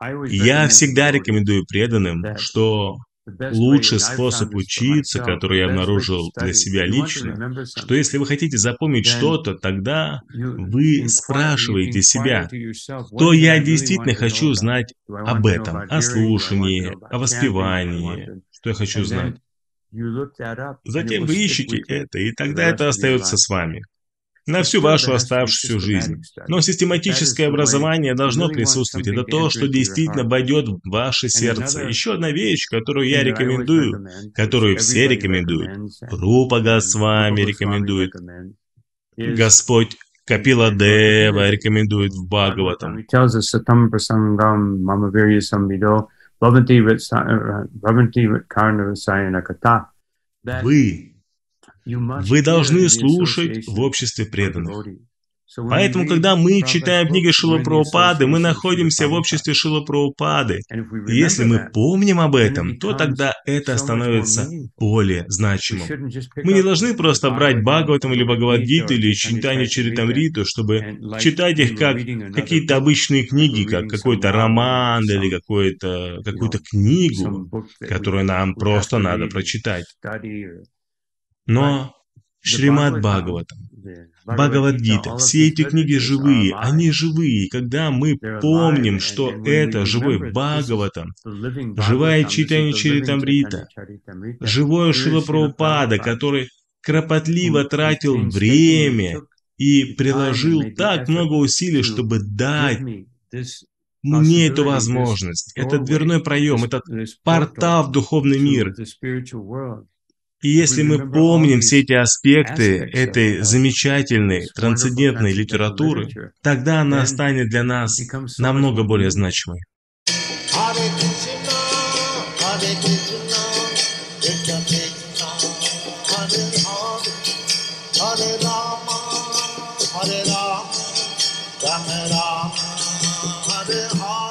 Я всегда рекомендую преданным, что лучший способ учиться, который я обнаружил для себя лично, что если вы хотите запомнить что-то, тогда вы спрашиваете себя, что я действительно хочу знать об этом, о слушании, о воспевании, что я хочу знать. Затем вы ищете это, и тогда это остается с вами на всю вашу оставшуюся жизнь. Но систематическое образование должно присутствовать. Это то, что действительно войдет в ваше сердце. Еще одна вещь, которую я рекомендую, которую все рекомендуют. Рупа Госвами рекомендует. Господь Капила Дева рекомендует в Бхагаватам. Вы вы должны слушать в обществе преданных. Поэтому, когда мы читаем книги Шилапраупады, мы находимся в обществе Шилапраупады. И если мы помним об этом, то тогда это становится более значимым. Мы не должны просто брать Бхагаватам или Бхагавадгиту или читание Чаритамриту, чтобы читать их как какие-то обычные книги, как какой-то роман или какую-то какую-то книгу, которую нам просто надо прочитать. Но Шримад Бхагаватам, Бхагавадгита, все эти книги живые, они живые. Когда мы помним, что это живой Бхагаватам, живая читание Чаритамрита, живое Шилапраупада, который кропотливо тратил время и приложил так много усилий, чтобы дать мне эту возможность. Это дверной проем, это портал в духовный мир. И если мы помним все эти аспекты этой замечательной, трансцендентной литературы, тогда она станет для нас намного более значимой. Hare